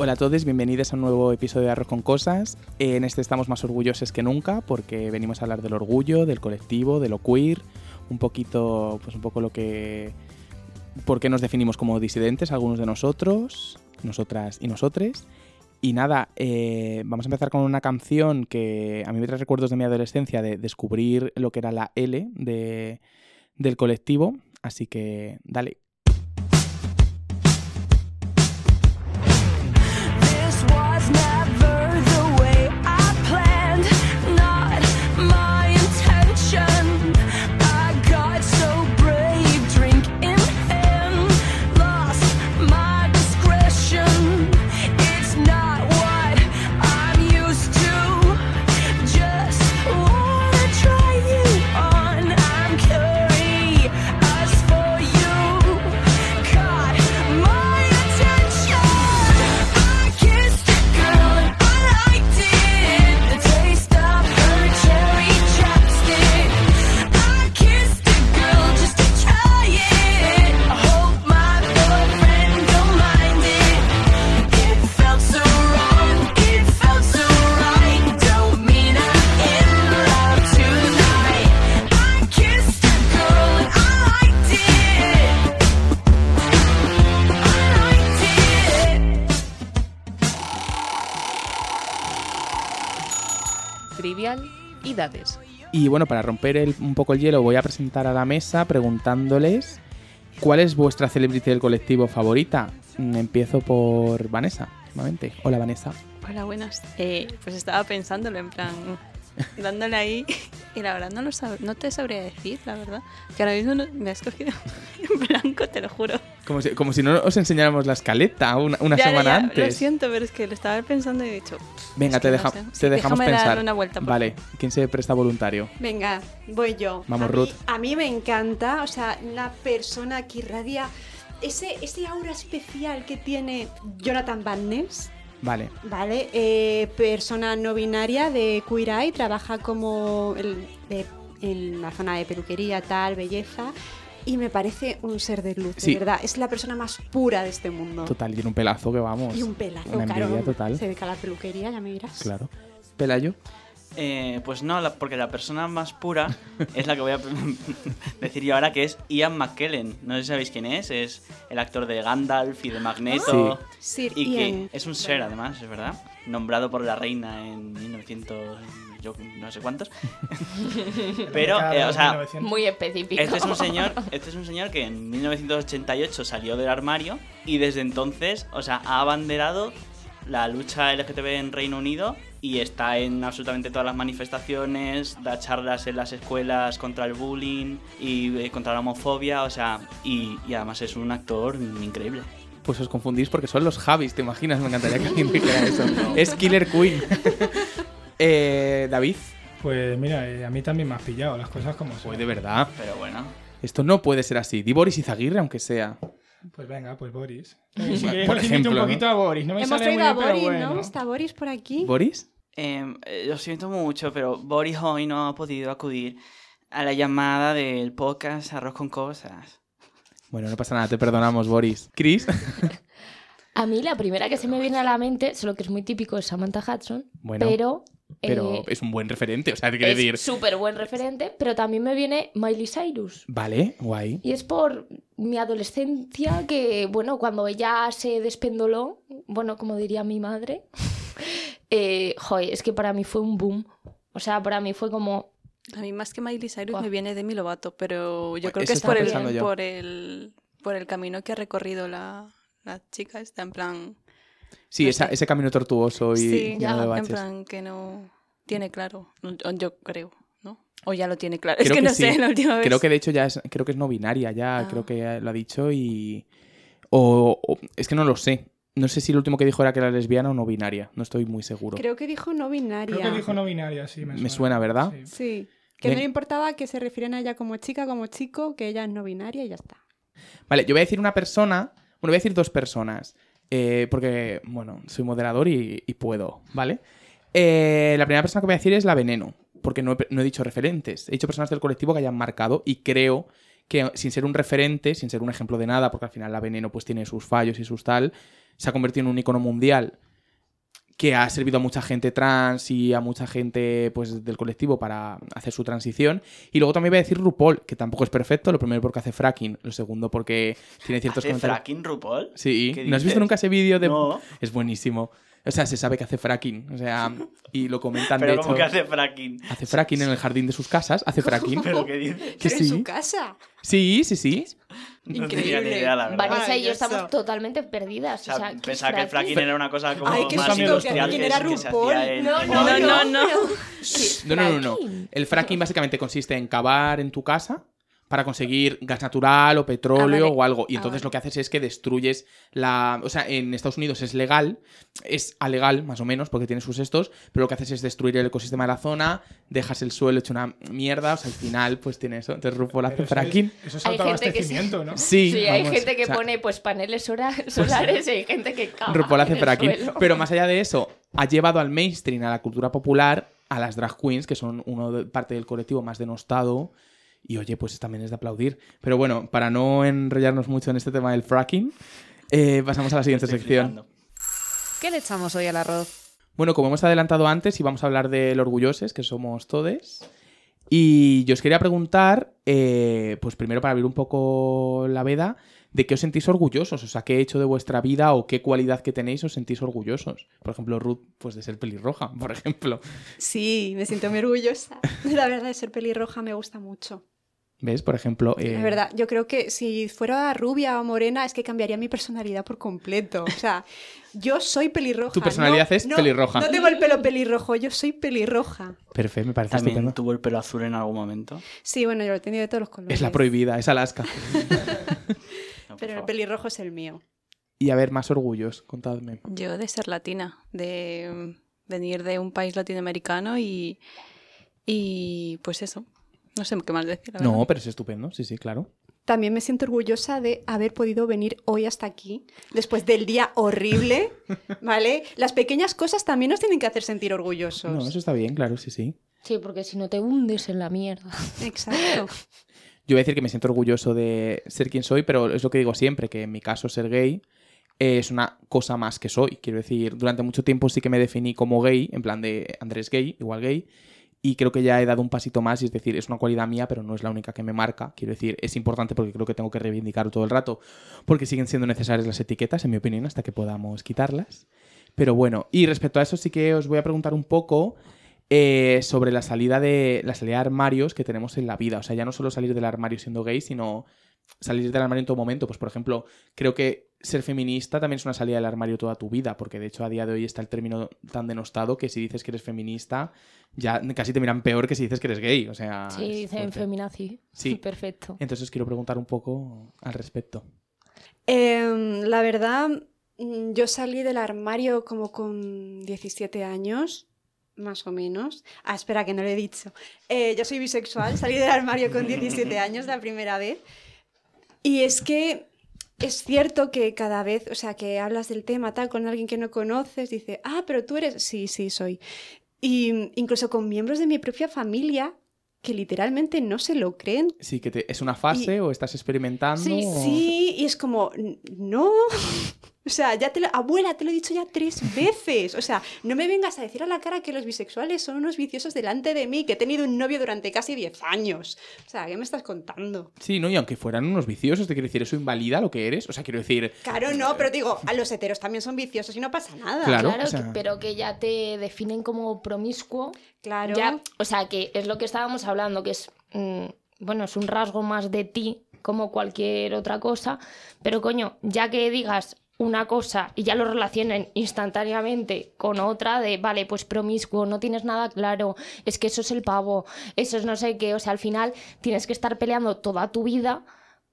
Hola a todos, bienvenidos a un nuevo episodio de Arroz con Cosas. En este estamos más orgullosos que nunca porque venimos a hablar del orgullo, del colectivo, de lo queer, un poquito, pues un poco lo que... por qué nos definimos como disidentes, algunos de nosotros, nosotras y nosotres. Y nada, eh, vamos a empezar con una canción que a mí me trae recuerdos de mi adolescencia de descubrir lo que era la L de, del colectivo. Así que dale. Y bueno, para romper el- un poco el hielo, voy a presentar a la mesa preguntándoles cuál es vuestra celebrity del colectivo favorita. Mm, Empiezo por Vanessa, nuevamente. Hola, Vanessa. Hola, buenas. Eh, pues estaba pensándolo, en plan, dándole ahí. Y la verdad no, lo sab- no te sabría decir, la verdad. Que ahora mismo no- me has cogido en blanco, te lo juro. Como si, como si no os enseñáramos la escaleta una, una Ya, semana ya, antes. Lo siento, pero es que lo estaba pensando y he dicho. Venga, te, que no deja- sé. te Sí, dejamos déjame pensar. darle una vuelta, por vale, ¿quién se presta voluntario? Venga, voy yo. Vamos, a mí- Ruth. a mí me encanta, o sea, una persona que irradia ese, ese aura especial que tiene Jonathan Van Ness, Vale. ¿vale? Eh, persona no binaria de Queer Eye, trabaja como el- de- en la zona de peluquería, tal, belleza. Y me parece un ser de luz, Sí. de verdad. Es la persona más pura de este mundo. Total, tiene un pelazo que vamos. Y un pelazo, Una claro. total. Se dedica a la peluquería, ya me dirás. Claro. Pelayo. Eh, pues no, la- porque la persona más pura es la que voy a decir yo ahora, que es Ian McKellen. No sé si sabéis quién es. Es el actor de Gandalf y de Magneto. Sir Y que es un ser, además, es verdad. Nombrado por la reina en 1900, yo no sé cuántos. Pero, eh, o sea, Muy específico. este es un señor, este es un señor que en 1988 salió del armario y desde entonces, o sea, ha abanderado la lucha LGTB en Reino Unido y está en absolutamente todas las manifestaciones, da charlas en las escuelas contra el bullying y eh, contra la homofobia, o sea, y, y además es un actor increíble. Pues os confundís porque son los Javis, ¿te imaginas? Me encantaría que alguien dijera eso. Es Killer Queen. eh, David. Pues mira, eh, a mí también me has pillado las cosas como son. Pues de verdad. Pero bueno, Esto no puede ser así. Di Boris Izaguirre, aunque sea. Pues venga, pues Boris. Por Sí, que os invito ejemplo, un ¿no? poquito a Boris. No me Hemos sale muy a pero Boris, bueno. ¿no? Está Boris por aquí. ¿Boris? eh, eh, lo siento mucho, pero Boris hoy no ha podido acudir a la llamada del podcast Arroz con Cosas. Bueno, no pasa nada, te perdonamos, Boris. Chris. A mí la primera que se me viene a la mente, solo que es muy típico, es Samantha Hudson. Bueno, pero Pero eh, es un buen referente, o sea, te quiero decir. es súper buen referente. Pero también me viene Miley Cyrus. Vale, guay. Y es por mi adolescencia que, bueno, cuando ella se despendoló, bueno, como diría mi madre, eh, joder, es que para mí fue un boom. O sea, para mí fue como, A mí más que Miley Cyrus me viene Demi Lovato, pero yo Pues creo eso que es por el, por, el, por el camino que ha recorrido la, la chica. Está en plan... Sí, No esa- sé. ese camino tortuoso y sí, lleno de en baches. plan que no... tiene claro. No, Yo creo, ¿no? O ya lo tiene claro. es Creo que, que no sé, sí. la última vez. Creo que de hecho ya es, creo que es no binaria, ya Ah. creo que lo ha dicho y... O, o- es que no lo sé. No sé si lo último que dijo era que era lesbiana o no binaria. No estoy muy seguro. Creo que dijo no binaria. Creo que dijo no binaria, sí, me suena. Me suena, ¿verdad? Sí. Sí. Que Bien. no le importaba que se refieran a ella como chica, como chico, que ella es no binaria y ya está. Vale, yo voy a decir una persona, bueno, voy a decir dos personas, eh, porque, bueno, soy moderador y, puedo, ¿vale? Eh, la primera persona que voy a decir es la Veneno, porque no he, no he dicho referentes, he dicho personas del colectivo que hayan marcado y creo que sin ser un referente, sin ser un ejemplo de nada, porque al final la Veneno pues tiene sus fallos y sus tal, se ha convertido en un icono mundial que ha servido a mucha gente trans y a mucha gente pues del colectivo para hacer su transición. Y luego también voy a decir RuPaul, que tampoco es perfecto, lo primero porque hace fracking, lo segundo porque tiene ciertos ¿Hace comentarios. fracking RuPaul? Sí, ¿Qué ¿no has visto nunca ese vídeo de No. Es buenísimo. O sea, se sabe que hace fracking, o sea, y lo comentan Pero de hecho. que hace fracking. Hace fracking en el jardín de sus casas, hace fracking. ¿Pero qué dices? Que Pero en sí. su casa. Sí, sí, sí. No tenía ni idea, la verdad. Vanessa y yo Maravilloso. estamos totalmente perdidas. O sea, O sea, ¿qué pensaba que el fracking? fracking era una cosa como Ay, qué más susto, industrial que era es- que se RuPaul. hacía en... No, no, No, no, no. No, no? El fracking básicamente consiste en cavar en tu casa para conseguir gas natural o petróleo Ah, vale. o algo. Y Ah, entonces vale. lo que haces es que destruyes la... O sea, en Estados Unidos es legal, es alegal más o menos porque tiene sus estos, pero lo que haces es destruir el ecosistema de la zona, dejas el suelo hecho una mierda, o sea, al final pues tiene eso. Entonces RuPaul hace fracking. es- Eso es autoabastecimiento, ¿no? Sí, Sí, hay gente que o sea, pone pues paneles sora- solares y hay gente que caga RuPaul hace fracking. suelo. Pero más allá de eso, ha llevado al mainstream, a la cultura popular, a las drag queens, que son uno de, parte del colectivo más denostado. Y oye, pues también es de aplaudir. Pero bueno, para no enrollarnos mucho en este tema del fracking, eh, pasamos a la siguiente Estoy sección. flipando. ¿Qué le echamos hoy al arroz? Bueno, como hemos adelantado antes, y vamos a hablar del orgullosos, que somos todes. Y yo os quería preguntar, eh, pues primero para abrir un poco la veda, de qué os sentís orgullosos, o sea, qué hecho de vuestra vida o qué cualidad que tenéis os sentís orgullosos. Por ejemplo, Ruth, pues de ser pelirroja, por ejemplo. Sí, me siento muy orgullosa. La verdad de ser pelirroja me gusta mucho. ¿Ves? Por ejemplo... eh, La verdad, yo creo que si fuera rubia o morena es que cambiaría mi personalidad por completo. O sea, yo soy pelirroja. Tu personalidad no- es no- pelirroja. No tengo el pelo pelirrojo, yo soy pelirroja. Perfecto, me parece También estupendo. tuvo el pelo azul en algún momento. Sí, bueno, yo lo he tenido de todos los colores. Es la prohibida, es Alaska. Pero el pelirrojo es el mío. Y a ver, más orgullos, contadme. Yo de ser latina, de mm, venir de un país latinoamericano y, y pues eso. No sé qué más decir. la No, verdad. pero es estupendo, sí, sí, claro. También me siento orgullosa de haber podido venir hoy hasta aquí, después del día horrible, ¿vale? Las pequeñas cosas también nos tienen que hacer sentir orgullosos. No, eso está bien, claro, sí, sí. Sí, porque si no te hundes en la mierda. Exacto. Yo voy a decir que me siento orgulloso de ser quien soy, pero es lo que digo siempre, que en mi caso ser gay eh, es una cosa más que soy. Quiero decir, durante mucho tiempo sí que me definí como gay, en plan de Andrés gay, igual gay, y creo que ya he dado un pasito más, y es decir, es una cualidad mía, pero no es la única que me marca. Quiero decir, es importante porque creo que tengo que reivindicarlo todo el rato, porque siguen siendo necesarias las etiquetas, en mi opinión, hasta que podamos quitarlas. Pero bueno, y respecto a eso sí que os voy a preguntar un poco eh, sobre la salida de la salida de armarios que tenemos en la vida. O sea, ya no solo salir del armario siendo gay, sino salir del armario en todo momento. Pues, por ejemplo, creo que ser feminista también es una salida del armario toda tu vida, porque de hecho a día de hoy está el término tan denostado que si dices que eres feminista, ya casi te miran peor que si dices que eres gay. O sea, Sí, dicen feminazi. Sí. Perfecto. Entonces os quiero preguntar un poco al respecto. Em, la verdad, mm, yo salí del armario como con 17 años, más o menos. Ah, espera, que no lo he dicho. Eh, yo soy bisexual, salí del armario con 17 años la primera vez. Y es que es cierto que cada vez, o sea, que hablas del tema tal con alguien que no conoces, dice, ah, pero tú eres, sí, sí, soy. Y incluso con miembros de mi propia familia que literalmente no se lo creen. Sí, que te- es una fase Y- o estás experimentando. Sí, o- Sí, y es como, "N- no. O sea, ya te lo, abuela, te lo he dicho ya tres veces. O sea, no me vengas a decir a la cara que los bisexuales son unos viciosos delante de mí, que he tenido un novio durante casi 10 años. O sea, ¿qué me estás contando? Sí, ¿no? Y aunque fueran unos viciosos, te quiero decir, ¿eso invalida lo que eres? O sea, quiero decir, Claro, no, pero digo, a los heteros también son viciosos y no pasa nada. Claro. Claro, o sea- que- pero que ya te definen como promiscuo. Claro. Ya, o sea, que es lo que estábamos hablando, que es, mm, bueno, es un rasgo más de ti como cualquier otra cosa, pero coño, ya que digas, una cosa y ya lo relacionen instantáneamente con otra de, vale, pues promiscuo, no tienes nada claro, es que eso es el pavo, eso es no sé qué, o sea, al final tienes que estar peleando toda tu vida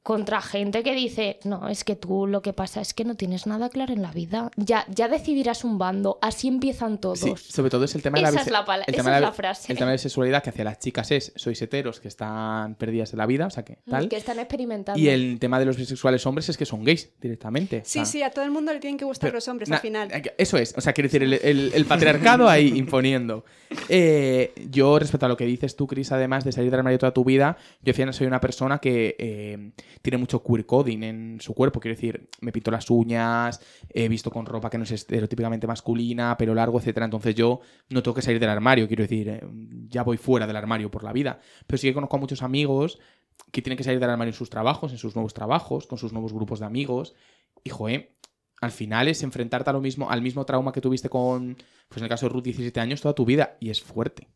contra gente que dice, no, es que tú lo que pasa es que no tienes nada claro en la vida, ya, ya decidirás un bando, así empiezan todos. Sí, sobre todo es el tema de la Esa es la el esa tema de es la frase. El tema de sexualidad que hacia las chicas es sois heteros que están perdidas en la vida, o sea que tal. Que están experimentando. Y el tema de los bisexuales hombres es que son gays directamente. o Sí, sea, sí, a todo el mundo le tienen que gustar Pero, los hombres na- al final. eh, Eso es, o sea, quiero decir, el, el- el patriarcado ahí imponiendo. Eh, yo, respecto a lo que dices tú, Chris, además de salir del armario toda tu vida, yo al final soy una persona que eh, tiene mucho queer coding en su cuerpo. Quiero decir, me pinto las uñas, he visto con ropa que no es estereotípicamente masculina, pelo largo, etcétera. Entonces yo no tengo que salir del armario, quiero decir, eh, ya voy fuera del armario por la vida. Pero sí que conozco a muchos amigos que tienen que salir del armario en sus trabajos, en sus nuevos trabajos, con sus nuevos grupos de amigos. Y, joder, al final es enfrentarte a lo mismo, al mismo trauma que tuviste con, pues en el caso de Ruth, 17 años, toda tu vida. Y es fuerte.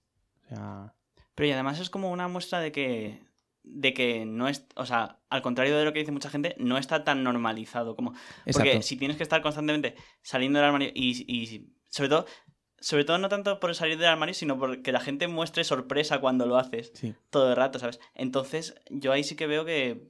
Pero y además es como una muestra de que de que no es, o sea, al contrario de lo que dice mucha gente, no está tan normalizado como porque Exacto. si tienes que estar constantemente saliendo del armario y, y sobre todo sobre todo no tanto por salir del armario, sino porque la gente muestre sorpresa cuando lo haces sí. todo el rato, ¿sabes? Entonces, yo ahí sí que veo que,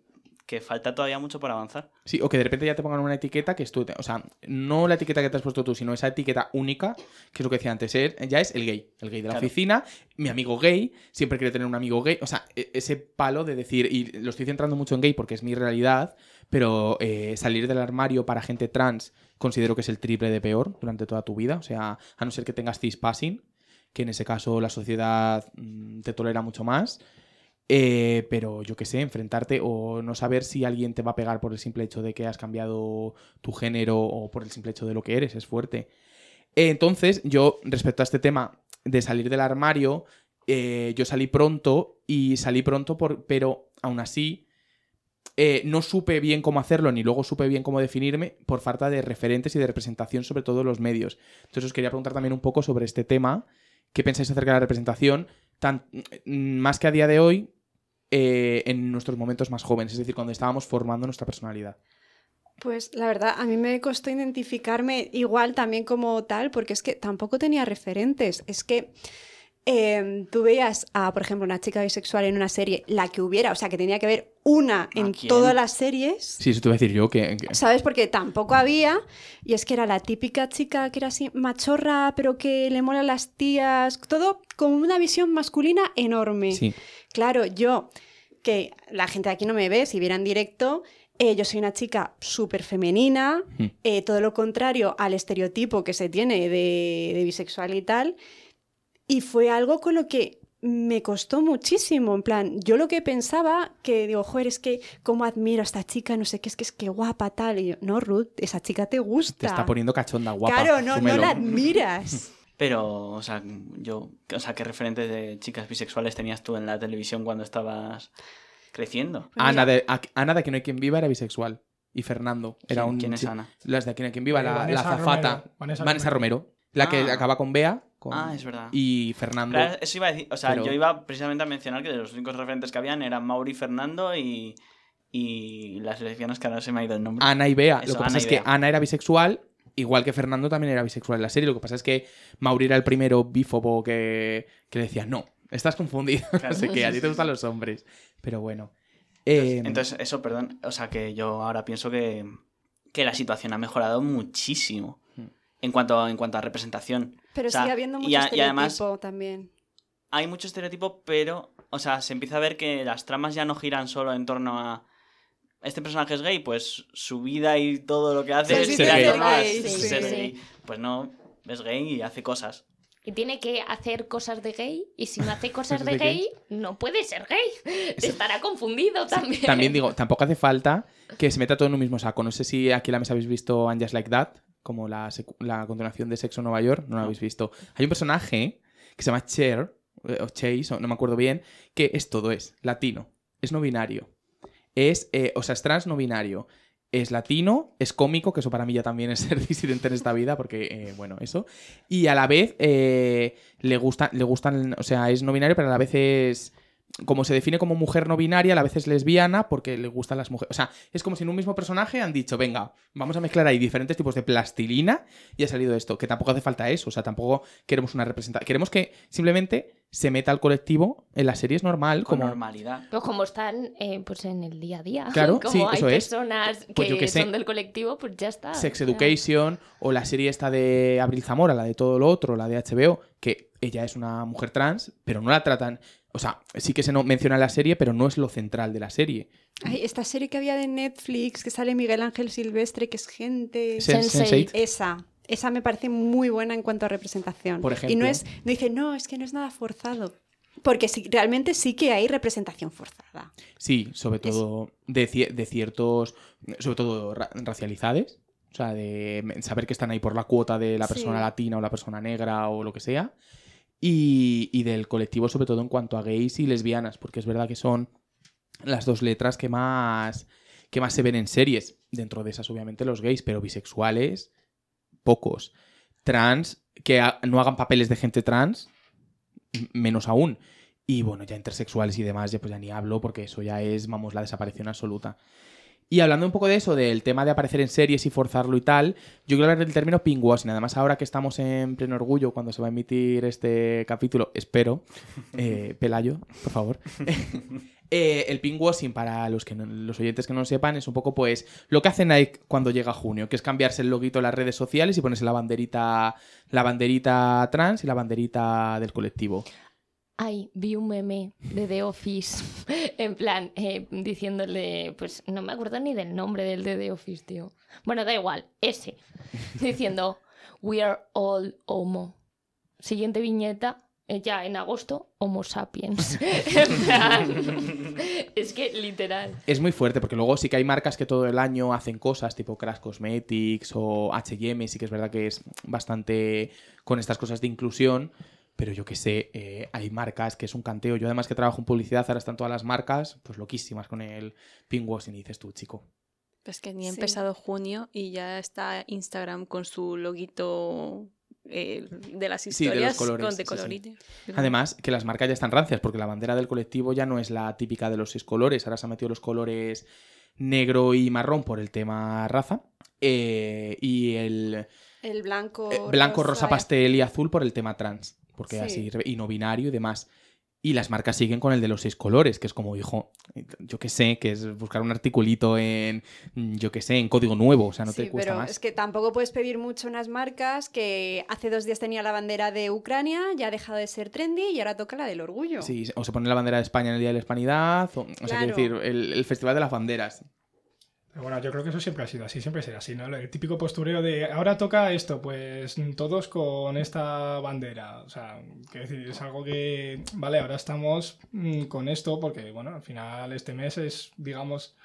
que falta todavía mucho por avanzar. Sí, o que de repente ya te pongan una etiqueta que es tú. O sea, no la etiqueta que te has puesto tú, sino esa etiqueta única, que es lo que decía antes, er- ya es el gay. El gay de la Claro. oficina, mi amigo gay, siempre quiere tener un amigo gay. O sea, e- ese palo de decir, y lo estoy centrando mucho en gay porque es mi realidad, pero eh, salir del armario para gente trans considero que es el triple de peor durante toda tu vida. O sea, a no ser que tengas cispassing, que en ese caso la sociedad mm, te tolera mucho más. Eh, pero yo qué sé, enfrentarte o no saber si alguien te va a pegar por el simple hecho de que has cambiado tu género o por el simple hecho de lo que eres, es fuerte. Entonces, yo, respecto a este tema de salir del armario, eh, yo salí pronto y salí pronto, por, pero aún así eh, no supe bien cómo hacerlo ni luego supe bien cómo definirme por falta de referentes y de representación sobre todo en los medios. Entonces os quería preguntar también un poco sobre este tema. ¿Qué pensáis acerca de la representación? Mm, más que a día de hoy, eh, en nuestros momentos más jóvenes, es decir, cuando estábamos formando nuestra personalidad. Pues la verdad, a mí me costó identificarme igual también como tal, porque es que tampoco tenía referentes. Es que eh, tú veías a, por ejemplo, una chica bisexual en una serie, la que hubiera, o sea, que tenía que haber una en quién? todas las series. Sí, eso te voy a decir yo que... que- ¿Sabes? Porque tampoco había, y es que era la típica chica que era así machorra, pero que le molan las tías, todo con una visión masculina enorme. Sí. Claro, yo, que la gente aquí no me ve, si viera en directo, eh, yo soy una chica súper femenina, Mm. eh, todo lo contrario al estereotipo que se tiene de, de bisexual y tal, y fue algo con lo que me costó muchísimo, en plan, yo lo que pensaba, que digo, joder, es que cómo admiro a esta chica, no sé qué, es que es que guapa tal, y yo, no, Ruth, esa chica te gusta. Te está poniendo cachonda, guapa. Claro, no, no la admiras. Pero, o sea, yo, o sea, ¿qué referentes de chicas bisexuales tenías tú en la televisión cuando estabas creciendo? Ana de, a- Ana de Aquí no hay quien viva era bisexual. Y Fernando era ¿Quién- un... quién es Ana? Las de Aquí no hay quien viva, Eh, la, la Vanessa azafata. Romero. Vanessa Vanessa, Romero. Romero. La que Ah. acaba con Bea. Con- Ah, es verdad. Y Fernando. Claro, eso iba a decir, o sea, Pero- yo iba precisamente a mencionar que los únicos referentes que habían eran Mauri Fernando y, y las lesbianas que ahora se me ha ido el nombre. Ana y Bea. Eso, lo que pasa es que. Ana era bisexual, igual que Fernando también era bisexual en la serie. Lo que pasa es que Mauri era el primero bífobo que, que le decía, no, estás confundido. no sé qué, a ti te gustan los hombres. Pero bueno. Eh, Entonces, eso, perdón, o sea, que yo ahora pienso que, que la situación ha mejorado muchísimo. En cuanto, en cuanto a representación. Pero O sea, sigue habiendo mucho y a- y además- estereotipo también. Hay mucho estereotipo, pero, o sea, se empieza a ver que las tramas ya no giran solo en torno a este personaje es gay, pues su vida y todo lo que hace Sí, es sí, en ser gay, sí, ser sí. gay. Pues no, es gay y hace cosas. Y tiene que hacer cosas de gay. Y si no hace cosas de de gay, no puede ser gay. Estará confundido también. También digo, tampoco hace falta que se meta todo en un mismo saco. No sé si aquí en la mesa habéis visto And Just Like That, como la, la continuación de Sexo en Nueva York. No lo habéis visto. Hay un personaje que se llama Cher, eh, o Chase, o no me acuerdo bien, que es todo, es latino, es no binario. Es, eh, o sea, es trans no binario. Es latino, es cómico, que eso para mí ya también es ser disidente en esta vida, porque, eh, bueno, eso. Y a la vez eh, le, gusta, le gustan, o sea, es no binario, pero a la vez es como se define como mujer no binaria, a la vez es lesbiana porque le gustan las mujeres. O sea, es como si en un mismo personaje han dicho, venga, vamos a mezclar ahí diferentes tipos de plastilina y ha salido esto. Que tampoco hace falta eso. O sea, tampoco queremos una representación. Queremos que simplemente se meta al colectivo en la serie es normal. Con como normalidad. Pues como están eh, pues en el día a día. Claro, como sí, hay eso es. personas que, Pues yo qué sé. son del colectivo, pues ya está. Sex Education o la serie esta de Abril Zamora, la de todo lo otro, la de HBO, que ella es una mujer trans, pero no la tratan. O sea, sí que se no menciona en la serie, pero no es lo central de la serie. Ay, esta serie que había de Netflix, que sale Miguel Ángel Silvestre, que es gente... Sen- Sense8. Sense8. Esa. Esa me parece muy buena en cuanto a representación. Por Y ejemplo. no es, no dice, no, es que no es nada forzado. Porque sí, realmente sí que hay representación forzada. Sí, sobre todo de, cie- de ciertos, sobre todo ra- racializades. O sea, de saber que están ahí por la cuota de la persona Sí. latina o la persona negra o lo que sea. Y, del colectivo, sobre todo en cuanto a gays y lesbianas, porque es verdad que son las dos letras que más, que más se ven en series. Dentro de esas, obviamente, los gays, pero bisexuales, pocos. Trans, que no hagan papeles de gente trans, menos aún. Y bueno, ya intersexuales y demás, ya pues ya ni hablo, porque eso ya es, vamos, la desaparición absoluta. Y hablando un poco de eso, del tema de aparecer en series y forzarlo y tal, yo quiero hablar del término pinkwashing. Además, ahora que estamos en pleno orgullo, cuando se va a emitir este capítulo, espero, eh, Pelayo, por favor. Eh, el pinkwashing, para los, que no- los oyentes que no lo sepan, es un poco pues lo que hace Nike cuando llega junio, que es cambiarse el loguito en las redes sociales y ponerse la banderita, la banderita trans y la banderita del colectivo. Ay, vi un meme de The Office, en plan, eh, diciéndole, pues no me acuerdo ni del nombre del de The Office, tío. Bueno, da igual, ese. Diciendo, we are all homo. Siguiente viñeta, eh, ya en agosto, Homo sapiens. En plan, es que literal. Es muy fuerte porque luego sí que hay marcas que todo el año hacen cosas tipo Crash Cosmetics o H&M, sí que es verdad que es bastante con estas cosas de inclusión, pero yo que sé, eh, hay marcas que es un canteo. Yo además que trabajo en publicidad, ahora están todas las marcas pues loquísimas con el pinkwashing y dices tú, chico. Es que ni ha Sí. empezado junio y ya está Instagram con su loguito eh, de las Sí, de los historias colores, con de sí. colorines. Además, que las marcas ya están rancias, porque la bandera del colectivo ya no es la típica de los seis colores, ahora se han metido los colores negro y marrón por el tema raza, eh, y el El blanco... eh, blanco, rosa, pastel y azul por el tema trans, porque Sí. así, y no binario y demás. Y las marcas siguen con el de los seis colores, que es como, hijo, yo que sé, que es buscar un articulito en, yo que sé, en código nuevo, o sea, no Sí, te cuesta pero más. es que tampoco puedes pedir mucho unas marcas que hace dos días tenía la bandera de Ucrania, ya ha dejado de ser trendy y ahora toca la del orgullo. Sí, o se pone la bandera de España en el Día de la Hispanidad, o, o sea, Claro. quiero decir, el, el Festival de las Banderas. Bueno, yo creo que eso siempre ha sido así, siempre será así, ¿no? El típico postureo de ahora toca esto, pues todos con esta bandera. O sea, quiero decir, es algo que, vale, ahora estamos mm, con esto porque, bueno, al final este mes es, digamos,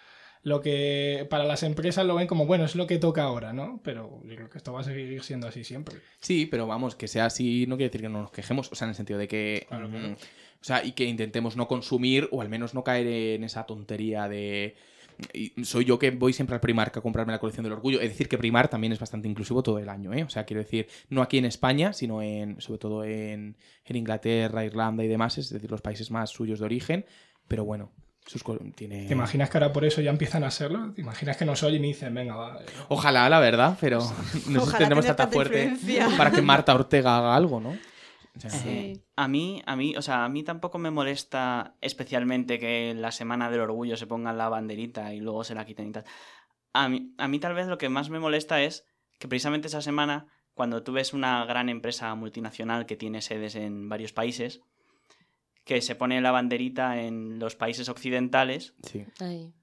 lo que para las empresas lo ven como, bueno, es lo que toca ahora, ¿no? Pero yo creo que esto va a seguir siendo así siempre. Sí, pero vamos, que sea así no quiere decir que no nos quejemos, o sea, en el sentido de que... Claro, claro. mm, O sea, y que intentemos no consumir o al menos no caer en esa tontería de... y soy yo que voy siempre al Primark a comprarme la colección del orgullo. Es decir, que Primar también es bastante inclusivo todo el año, ¿eh? O sea, quiero decir, no aquí en España, sino en, sobre todo en, en Inglaterra, Irlanda y demás, es decir, los países más suyos de origen. Pero bueno, sus tiene... ¿Te imaginas que ahora por eso ya empiezan a serlo? ¿Te imaginas que nos oyen y dicen, venga, va? eh, Ojalá, la verdad, pero no sé si Ojalá tendremos tanta fuerte para que Marta Ortega haga algo, ¿no? Eh, a mí, a mí, o sea, a mí tampoco me molesta especialmente que en la semana del orgullo se pongan la banderita y luego se la quiten y tal. A mí, a mí tal vez lo que más me molesta es que precisamente esa semana, cuando tú ves una gran empresa multinacional que tiene sedes en varios países, que se pone la banderita en los países occidentales sí.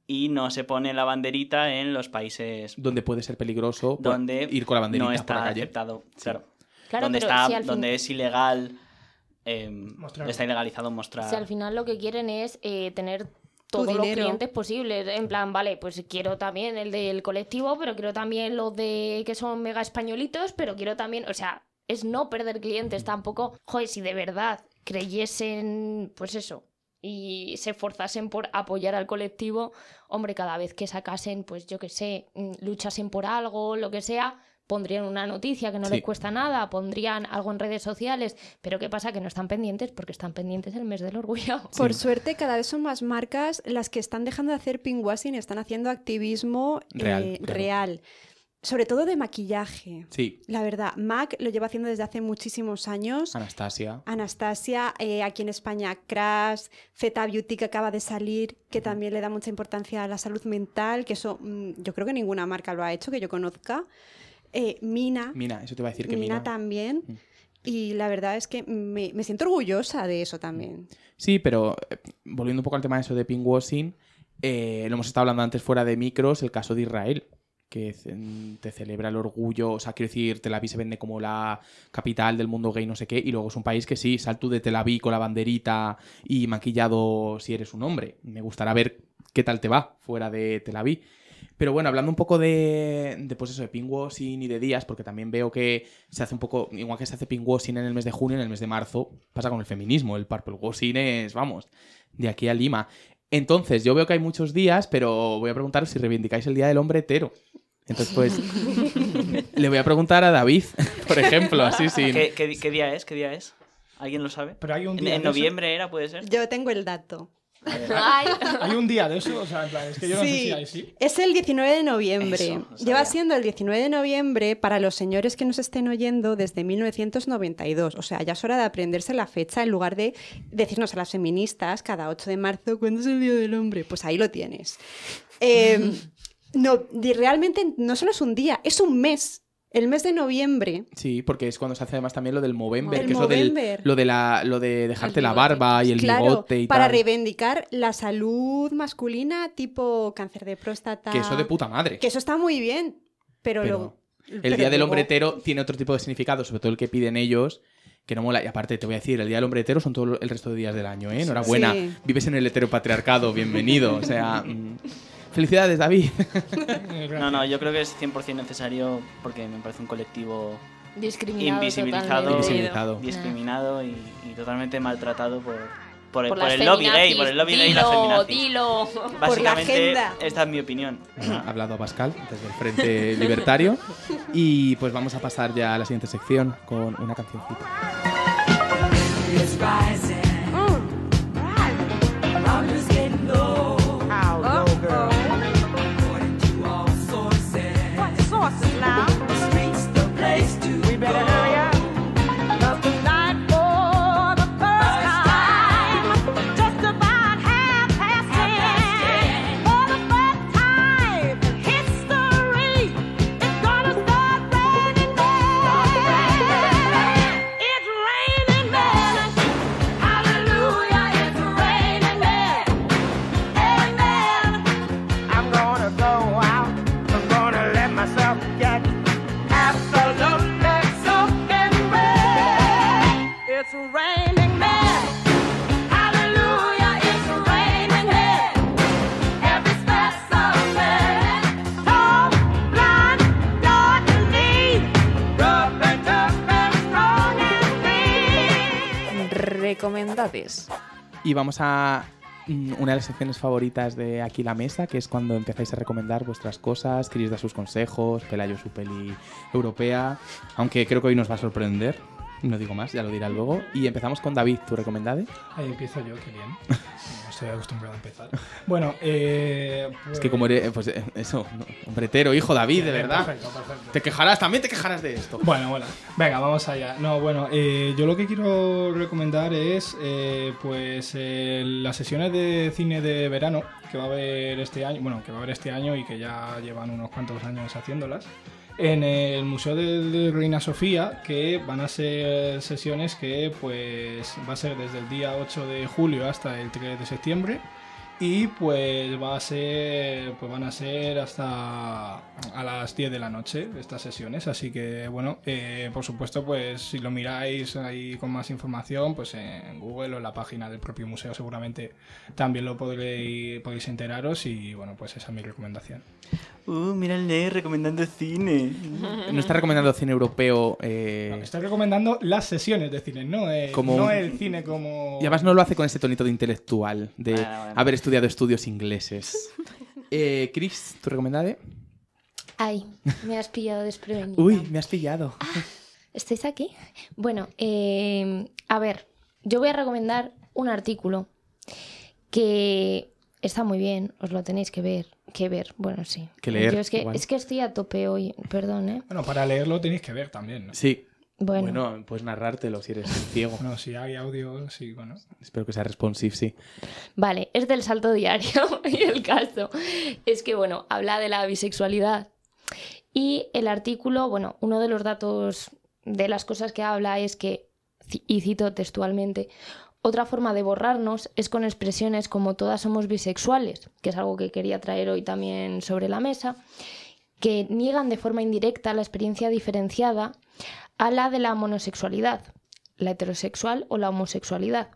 Y no se pone la banderita en los países Donde puede ser peligroso pues, donde ir con la banderita no por está la calle. aceptado. Claro. Claro, donde está, si al fin- donde es ilegal, eh, Mostrar. está ilegalizado mostrar. Si al final lo que quieren es eh, tener todos los clientes posibles. En plan, vale, pues quiero también el del colectivo, pero quiero también los de que son mega españolitos, pero quiero también, o sea, es no perder clientes tampoco. Joder, si de verdad creyesen, pues eso, y se esforzasen por apoyar al colectivo, hombre, cada vez que sacasen, pues yo qué sé, mm, luchasen por algo, lo que sea, pondrían una noticia que no Sí. les cuesta nada, pondrían algo en redes sociales, pero ¿qué pasa? Que no están pendientes porque están pendientes el mes del orgullo. Por suerte, cada vez son más marcas las que están dejando de hacer pinkwashing y están haciendo activismo eh, Real, claro. real. Sobre todo de maquillaje. Sí, La verdad, MAC lo lleva haciendo desde hace muchísimos años. Anastasia. Anastasia, eh, aquí en España Crash, Zeta Beauty que acaba de salir, que también le da mucha importancia a la salud mental, que eso mm, yo creo que ninguna marca lo ha hecho, que yo conozca. Eh, Mina, Mina, eso te iba a decir que Mina Mina. también. Mm. Y la verdad es que me, me siento orgullosa de eso también. Sí, pero eh, volviendo un poco al tema de eso de pinkwashing, eh, lo hemos estado hablando antes fuera de micros, el caso de Israel, que te celebra el orgullo, o sea, quiero decir, Tel Aviv se vende como la capital del mundo gay, no sé qué, y luego es un país que sí, sal tú de Tel Aviv con la banderita y maquillado si eres un hombre. Me gustará ver qué tal te va fuera de Tel Aviv. Pero bueno, hablando un poco de, de pues eso, de pinkwashing y de días, porque también veo que se hace un poco, igual que se hace pinkwashing en el mes de junio, en el mes de marzo, pasa con el feminismo. El purple washing es, vamos, de aquí a Lima. Entonces, yo veo que hay muchos días, pero voy a preguntaros si reivindicáis el Día del Hombre hetero. Entonces, pues, le voy a preguntar a David, por ejemplo, así sin... ¿Qué, qué di- qué día es? ¿Qué día es? ¿Alguien lo sabe? Pero hay un En, día en eso- noviembre era, puede ser. Yo tengo el dato. Ay, Hay un día de eso, o sea, en plan, es que yo no sé si hay, sí. Es el 19 de noviembre. Eso, Lleva siendo el 19 de noviembre para los señores que nos estén oyendo desde 1992. O sea, ya es hora de aprenderse la fecha en lugar de decirnos a las feministas cada 8 de marzo, ¿cuándo es el Día del Hombre? Pues ahí lo tienes. Eh, no, realmente no solo es un día, es un mes. El mes de noviembre. Sí, porque es cuando se hace además también lo del Movember, que es lo, del, Movember. lo, de la, lo de dejarte la barba y el claro, bigote y para tal. reivindicar la salud masculina tipo cáncer de próstata. Que eso de puta madre. Que eso está muy bien, pero, Pero lo- El pero Día del Hombre Hetero tiene otro tipo de significado, sobre todo el que piden ellos, que no mola. Y aparte, te voy a decir, el Día del Hombre Hetero son todo el resto de días del año, ¿eh? Enhorabuena. Sí. Vives en el heteropatriarcado, bienvenido. O sea, mm, felicidades, David. No, no, yo creo que es 100% necesario porque me parece un colectivo discriminado Invisibilizado. Invisibilizado. discriminado y, y totalmente maltratado por, por, Por por el lobby gay, por el lobby gay y las Dilo, feminazis. dilo. Básicamente, agenda. esta es mi opinión. Ha hablado Pascal desde el Frente Libertario. Y pues vamos a pasar ya a la siguiente sección con una cancioncita. Recomendades. Y vamos a mm, una de las secciones favoritas de aquí la mesa, que es cuando empezáis a recomendar vuestras cosas, Chris da sus consejos, Pelayo su peli europea, aunque creo que hoy nos va a sorprender. No digo más, ya lo dirá luego. Y empezamos con David, ¿tu recomendade? Ahí empiezo yo, qué bien. Estoy acostumbrado a empezar. Bueno, eh, Es que como eres, pues eh, eso, no, hombretero, hijo David, de verdad. Perfecto, perfecto. Te quejarás, también te quejarás de esto. Bueno, bueno, venga, vamos allá. No, bueno, eh, yo lo que quiero recomendar es eh, pues eh, las sesiones de cine de verano que va a haber este año, bueno, que va a haber este año y que ya llevan unos cuantos años haciéndolas. En el Museo de, Reina Sofía, que van a ser sesiones que pues va a ser desde el día 8 de julio hasta el 3 de septiembre. Y pues va a ser, pues van a ser hasta a las 10 de la noche estas sesiones. Así que bueno, eh, por supuesto, pues si lo miráis ahí con más información, pues en Google o en la página del propio museo seguramente también lo podréis, podéis enteraros y bueno, pues esa es mi recomendación. Uh, mira el Ney recomendando cine. No está recomendando cine europeo. eh, Estoy recomendando las sesiones de cine, no el, Como- no el cine como... Y además no lo hace con ese tonito de intelectual, de Bueno, bueno. haber estudiado estudios ingleses. Eh, Chris, ¿tu recomendade? Ay, me has pillado desprevenida. Uy, me has pillado. ¿Estáis aquí? Bueno, eh, a ver, yo voy a recomendar un artículo que está muy bien, os lo tenéis que ver, que ver, bueno, sí. Que leer, Yo es que, es que estoy a tope hoy, perdón, ¿eh? Bueno, para leerlo tenéis que ver también, ¿no? Sí. Bueno, Bueno, puedes narrártelo si eres ciego. Bueno, si hay audio, sí, bueno. Espero que sea responsive, sí. vale, es del salto diario y el caso es que, bueno, habla de la bisexualidad y el artículo, bueno, uno de los datos de las cosas que habla es que, y cito textualmente, otra forma de borrarnos es con expresiones como todas somos bisexuales, que es algo que quería traer hoy también sobre la mesa, que niegan de forma indirecta la experiencia diferenciada a la de la monosexualidad, la heterosexual o la homosexualidad.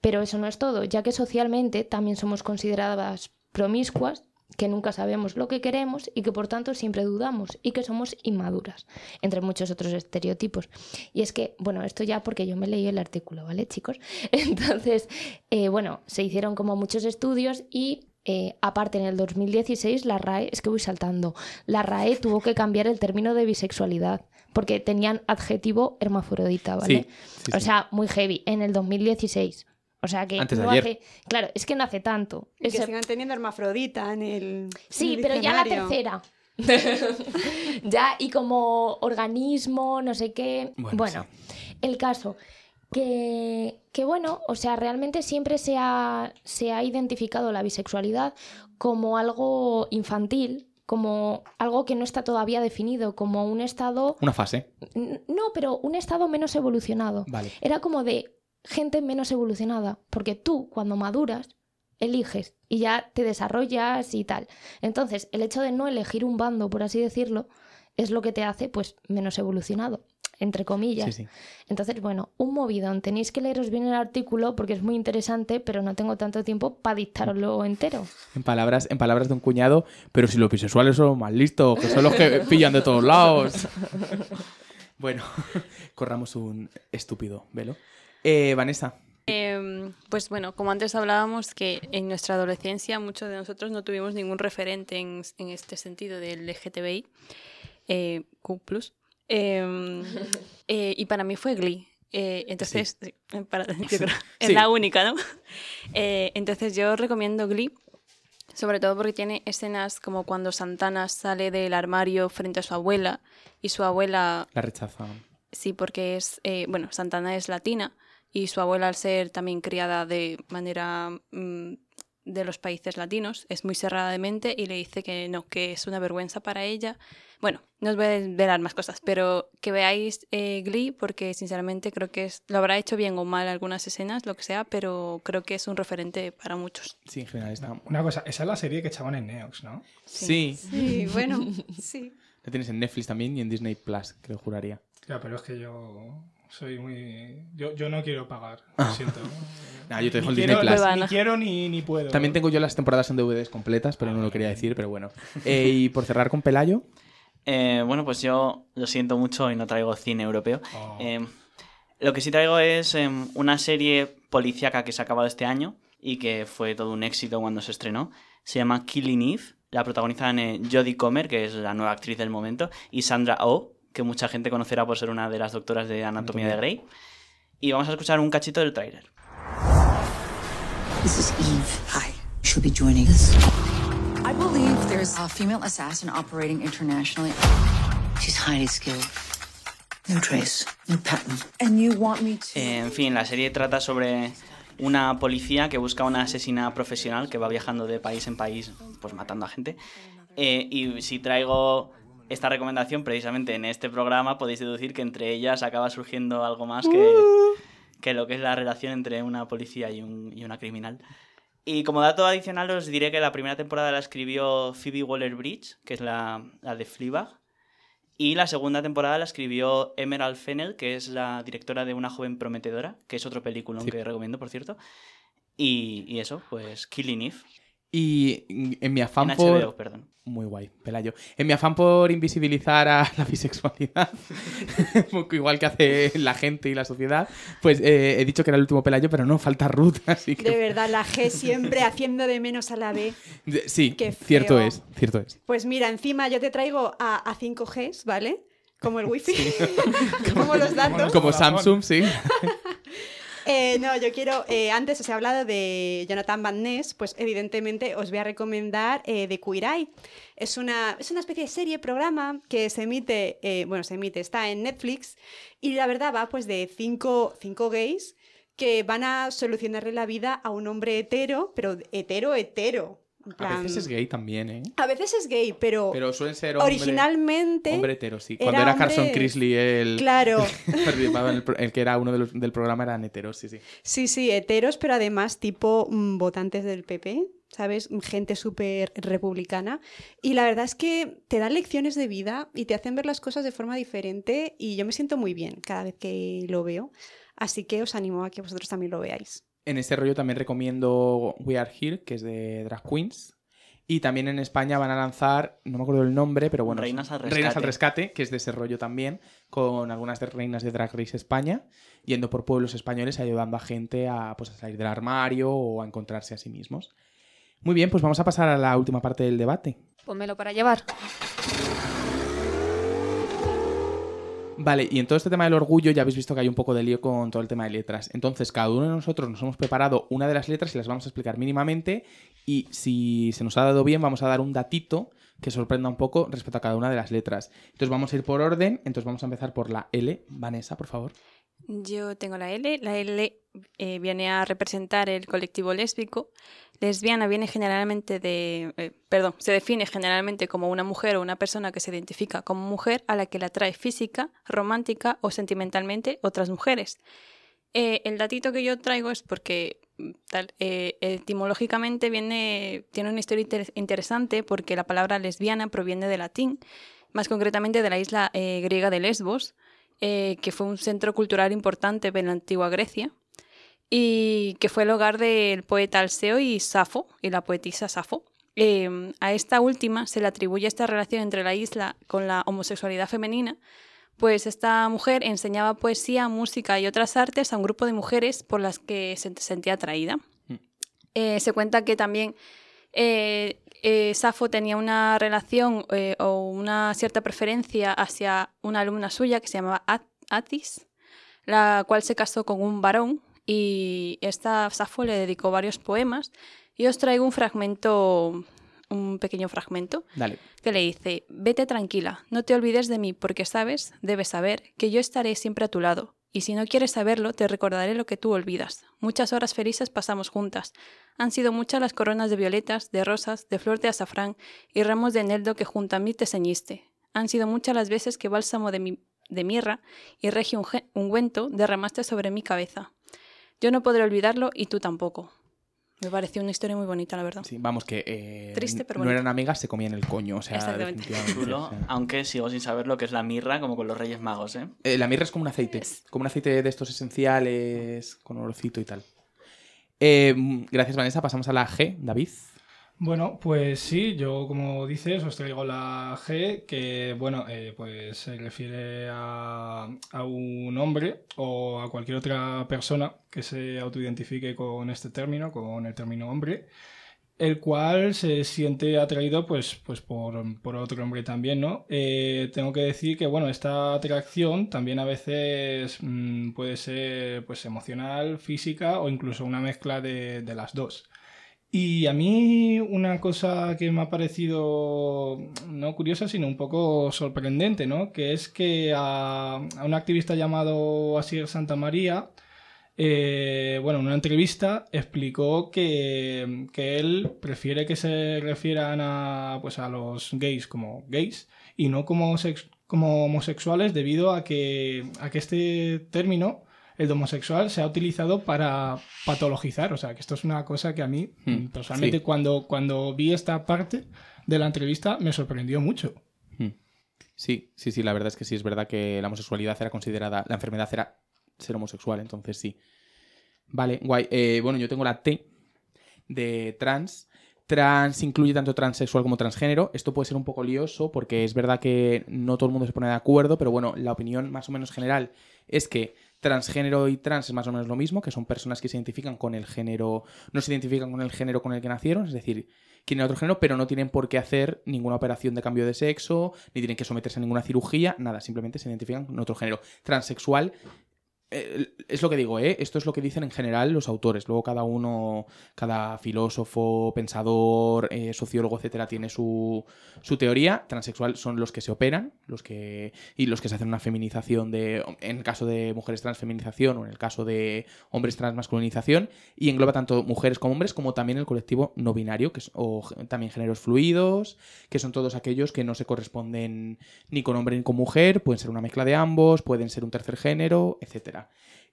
Pero eso no es todo, ya que socialmente también somos consideradas promiscuas, que nunca sabemos lo que queremos y que por tanto siempre dudamos y que somos inmaduras, entre muchos otros estereotipos. Y es que, bueno, esto ya porque yo me leí el artículo, ¿vale, chicos? Entonces, eh, bueno, se hicieron como muchos estudios y eh, aparte en el 2016 la RAE, es que voy saltando, la RAE tuvo que cambiar el término de bisexualidad porque tenían adjetivo hermafrodita, ¿vale? Sí, sí, o sí. sea, muy heavy, en el 2016. O sea que Antes de no ayer. hace, claro, es que no hace tanto. Y que sigan teniendo hermafrodita en el. en Sí, el pero ya la tercera. ya, y como organismo, no sé qué. Bueno, Bueno, el caso. Que, que bueno, o sea, realmente siempre se ha, se ha identificado la bisexualidad como algo infantil, como algo que no está todavía definido, como un estado. Una fase. No, pero un estado menos evolucionado. Vale. Era como de gente menos evolucionada, porque tú cuando maduras eliges y ya te desarrollas y tal. Entonces, el hecho de no elegir un bando, por así decirlo, es lo que te hace pues menos evolucionado, entre comillas. Sí, sí. Entonces, bueno, un movidón. Tenéis que leeros bien el artículo porque es muy interesante, pero no tengo tanto tiempo para dictaroslo entero. En palabras, en palabras de un cuñado, pero si los bisexuales son los más listos, que son los que pillan de todos lados. bueno, corramos un estúpido velo. Eh, Vanessa, Em, pues bueno, como antes hablábamos, que en nuestra adolescencia muchos de nosotros no tuvimos ningún referente en, en este sentido del LGTBI, eh, Q+. Em, eh, y para mí fue Glee. Eh, entonces, sí, para- yo creo, es Sí. la única, ¿no? Eh, entonces yo recomiendo Glee, sobre todo porque tiene escenas como cuando Santana sale del armario frente a su abuela y su abuela la rechaza. Sí, porque es, eh, bueno, Santana es latina y su abuela al ser también criada de manera mm, de los países latinos es muy cerrada de mente y le dice que no, que es una vergüenza para ella. Bueno, no os voy a desvelar más cosas, pero que veáis eh, Glee porque sinceramente creo que es, lo habrá hecho bien o mal algunas escenas, lo que sea, pero creo que es un referente para muchos. Sí, en general está. Una cosa, esa es la serie que echaban en Neox, ¿no? Sí. Sí, bueno, sí. La tienes en Netflix también y en Disney Plus, creo juraría. Ya, pero es que yo soy muy... Yo, yo no quiero pagar, Ah. lo siento. Nah, yo te dejo Ni el quiero, Disney Plus. Prueba, Ni ¿no? quiero ni, ni puedo. También tengo yo las temporadas en DVDs completas, pero no lo quería decir, pero bueno. Eh, y por cerrar con Pelayo, Eh, bueno, pues yo lo siento mucho y no traigo cine europeo. Oh. Eh, lo que sí traigo es em, una serie policíaca que se ha acabado este año y que fue todo un éxito cuando se estrenó. Se llama Killing Eve. La protagonizan eh, Jodie Comer, que es la nueva actriz del momento, y Sandra Oh, que mucha gente conocerá por ser una de las doctoras de Anatomía de Grey. Y vamos a escuchar un cachito del tráiler. This is Eve. Hi. She'll be joining us. I believe there's a female assassin operating internationally. She's highly skilled. No trace, no pattern. And you want me to. Eh, en fin, la serie trata sobre una policía que busca a una asesina profesional que va viajando de país en país, pues matando a gente. Eh, y si traigo esta recomendación precisamente en este programa, podéis deducir que entre ellas acaba surgiendo algo más que, que lo que es la relación entre una policía y, un- y una criminal. Y como dato adicional os diré que la primera temporada la escribió Phoebe Waller-Bridge, que es la, la de Fleabag. Y la segunda temporada la escribió Emerald Fennell, que es la directora de Una joven prometedora, que es otro película Sí. que recomiendo, por cierto. Y, y eso, pues Killing Eve. Y en mi afán En por... HBO, perdón. Muy guay, Pelayo. En mi afán por invisibilizar a la bisexualidad, igual que hace la gente y la sociedad, pues eh, he dicho que era el último Pelayo, pero no, falta Ruth, así que... De verdad, la G siempre haciendo de menos a la B. Sí, Qué cierto es, cierto es. Pues mira, encima yo te traigo a, a 5Gs, ¿vale? Como el wifi, como los datos. Como Samsung, sí. Eh, no, yo quiero, eh, antes os he hablado de Jonathan Van Ness, pues evidentemente os voy a recomendar eh, The Queer Eye. Es una, es una especie de serie, programa que se emite, eh, bueno, se emite, está en Netflix y la verdad va pues de cinco, cinco gays que van a solucionarle la vida a un hombre hetero, pero hetero, hetero. A veces es gay también, ¿eh? A veces es gay, pero, Pero suelen ser hombre, originalmente... hombre hetero, sí. Cuando era Carson hombre- Crisley el, Claro. participaba en el, el que era uno de los, del programa eran heteros, sí, sí. Sí, sí, heteros, pero además tipo mm, votantes del PP, ¿sabes? Gente súper republicana. Y la verdad es que te dan lecciones de vida y te hacen ver las cosas de forma diferente y yo me siento muy bien cada vez que lo veo. Así que os animo a que vosotros también lo veáis. En este rollo también recomiendo We Are Here, que es de Drag Queens. Y también en España van a lanzar, no me acuerdo el nombre, pero bueno. Reinas al Reinas al Rescate. Rescate, que es de ese rollo también, con algunas de reinas de Drag Race España, yendo por pueblos españoles ayudando a gente a, pues, a salir del armario o a encontrarse a sí mismos. Muy bien, pues vamos a pasar a la última parte del debate. Pónmelo para llevar. Vale, y en todo este tema del orgullo ya habéis visto que hay un poco de lío con todo el tema de letras. Entonces, cada uno de nosotros nos hemos preparado una de las letras y las vamos a explicar mínimamente. Y si se nos ha dado bien, vamos a dar un datito que sorprenda un poco respecto a cada una de las letras. Entonces, vamos a ir por orden. Entonces, vamos a empezar por la L. Vanessa, por favor. Yo tengo la L. La L eh, viene a representar el colectivo lésbico. Lesbiana viene generalmente de. eh, perdón, se define generalmente como una mujer o una persona que se identifica como mujer a la que le atrae física, romántica o sentimentalmente otras mujeres. Eh, el datito que yo traigo es porque mm, eh, etimológicamente tiene una historia inter- interesante porque la palabra lesbiana proviene del latín, más concretamente de la isla griega de Lesbos, que fue un centro cultural importante en la antigua Grecia y que fue el hogar del poeta Alceo y Safo, y la poetisa Safo. Eh, a esta última se le atribuye esta relación entre la isla con la homosexualidad femenina, pues esta mujer enseñaba poesía, música y otras artes a un grupo de mujeres por las que se sentía atraída. Eh, se cuenta que también eh, eh, Safo tenía una relación eh, o una cierta preferencia hacia una alumna suya que se llamaba At- Atis, la cual se casó con un varón y esta Safo le dedicó varios poemas y os traigo un fragmento, un pequeño fragmento Dale. que le dice, vete tranquila, no te olvides de mí, porque sabes, debes saber, que yo estaré siempre a tu lado. Y si no quieres saberlo, te recordaré lo que tú olvidas. Muchas horas felices pasamos juntas. Han sido muchas las coronas de violetas, de rosas, de flor de azafrán y ramos de eneldo que junto a mí te ceñiste. Han sido muchas las veces que bálsamo de, mi- de mirra y regio ungüento derramaste sobre mi cabeza. Yo no podré olvidarlo y tú tampoco. Me pareció una historia muy bonita, la verdad. Sí, vamos, que eh, Triste, pero no eran amigas, se comían el coño. O sea, Exactamente. definitivamente, Chulo, o sea. aunque sigo sin saber lo que es la mirra, como con los Reyes Magos, ¿eh? Eh, la mirra es como un aceite, como un aceite de estos esenciales, con olorcito y tal. Eh, mm, gracias, Vanessa. Pasamos a la G, David. Bueno, pues sí, yo como dices os traigo la G que, bueno, eh, pues se refiere a, a un hombre o a cualquier otra persona que se autoidentifique con este término, con el término hombre, el cual se siente atraído pues, pues por, por otro hombre también, ¿no? Eh, tengo que decir que, bueno, esta atracción también a veces mm, puede ser pues emocional, física o incluso una mezcla de, de las dos. Y a mí una cosa que me ha parecido no curiosa, sino un poco sorprendente, ¿no? Que es que a, a un activista llamado Asier Santa María, eh, bueno, en una entrevista explicó que, que él prefiere que se refieran a, pues, a los gays como gays y no como, sex- como homosexuales debido a que, a que este término el homosexual se ha utilizado para patologizar. O sea, que esto es una cosa que a mí, Hmm, personalmente, sí. cuando, cuando vi esta parte de la entrevista, me sorprendió mucho. Mm. Sí, sí, sí, la verdad es que sí, es verdad que la homosexualidad era considerada, la enfermedad era ser homosexual, entonces sí. Vale, guay. Eh, bueno, yo tengo la T de trans, trans incluye tanto transexual como transgénero. Esto puede ser un poco lioso porque es verdad que no todo el mundo se pone de acuerdo, pero bueno, la opinión más o menos general es que transgénero y trans es más o menos lo mismo, que son personas que se identifican con el género, no se identifican con el género con el que nacieron, es decir, tienen otro género, pero no tienen por qué hacer ninguna operación de cambio de sexo, ni tienen que someterse a ninguna cirugía, nada, simplemente se identifican con otro género. Transexual eh, es lo que digo, ¿eh? Esto es lo que dicen en general los autores. Luego cada uno, cada filósofo, pensador, eh, sociólogo, etcétera, tiene su, su teoría. Transexual son los que se operan, los que. y los que se hacen una feminización de. En el caso de mujeres trans, feminización, o en el caso de hombres trans, masculinización. Y engloba tanto mujeres como hombres, como también el colectivo no binario, que es, o también géneros fluidos, que son todos aquellos que no se corresponden ni con hombre ni con mujer, pueden ser una mezcla de ambos, pueden ser un tercer género, etcétera.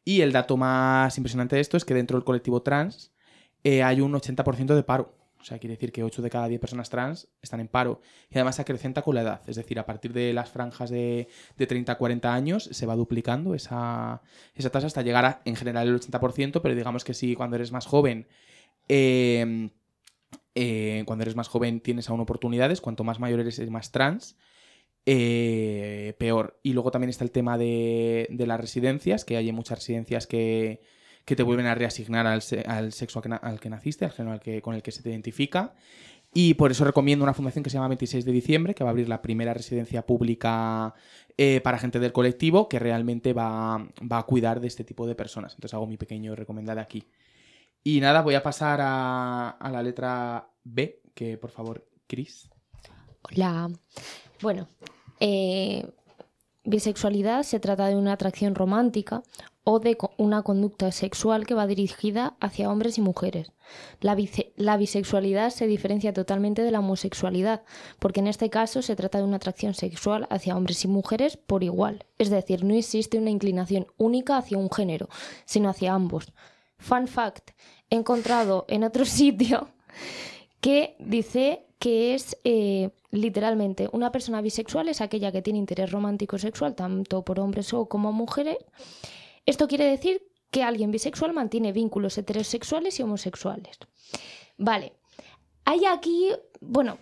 Y el dato más impresionante de esto es que dentro del colectivo trans eh, hay un 80% de paro. O sea, quiere decir que 8 de cada 10 personas trans están en paro. Y además se acrecenta con la edad. Es decir, a partir de las franjas de, de 30 a 40 años se va duplicando esa, esa tasa hasta llegar a, en general, el 80%. Pero digamos que si cuando eres más joven... eh, eh, cuando eres más joven tienes aún oportunidades, cuanto más mayor eres más trans, eh, peor. Y luego también está el tema de, de las residencias, que hay muchas residencias que, que te vuelven a reasignar al, al sexo al que, naciste, al género que, con el que se te identifica. Y por eso recomiendo una fundación que se llama 26 de diciembre, que va a abrir la primera residencia pública eh, para gente del colectivo, que realmente va, va a cuidar de este tipo de personas. Entonces hago mi pequeño recomendado aquí. Y nada, voy a pasar a, a la letra B, que por favor, Chris. Hola. Bueno, eh, bisexualidad se trata de una atracción romántica o de una conducta sexual que va dirigida hacia hombres y mujeres. La, la bisexualidad se diferencia totalmente de la homosexualidad, porque en este caso se trata de una atracción sexual hacia hombres y mujeres por igual. Es decir, no existe una inclinación única hacia un género, sino hacia ambos. Fun fact, he encontrado en otro sitio que dice que es eh, literalmente una persona bisexual es aquella que tiene interés romántico sexual tanto por hombres como mujeres. Esto quiere decir que alguien bisexual mantiene vínculos heterosexuales y homosexuales. Vale, hay aquí, bueno,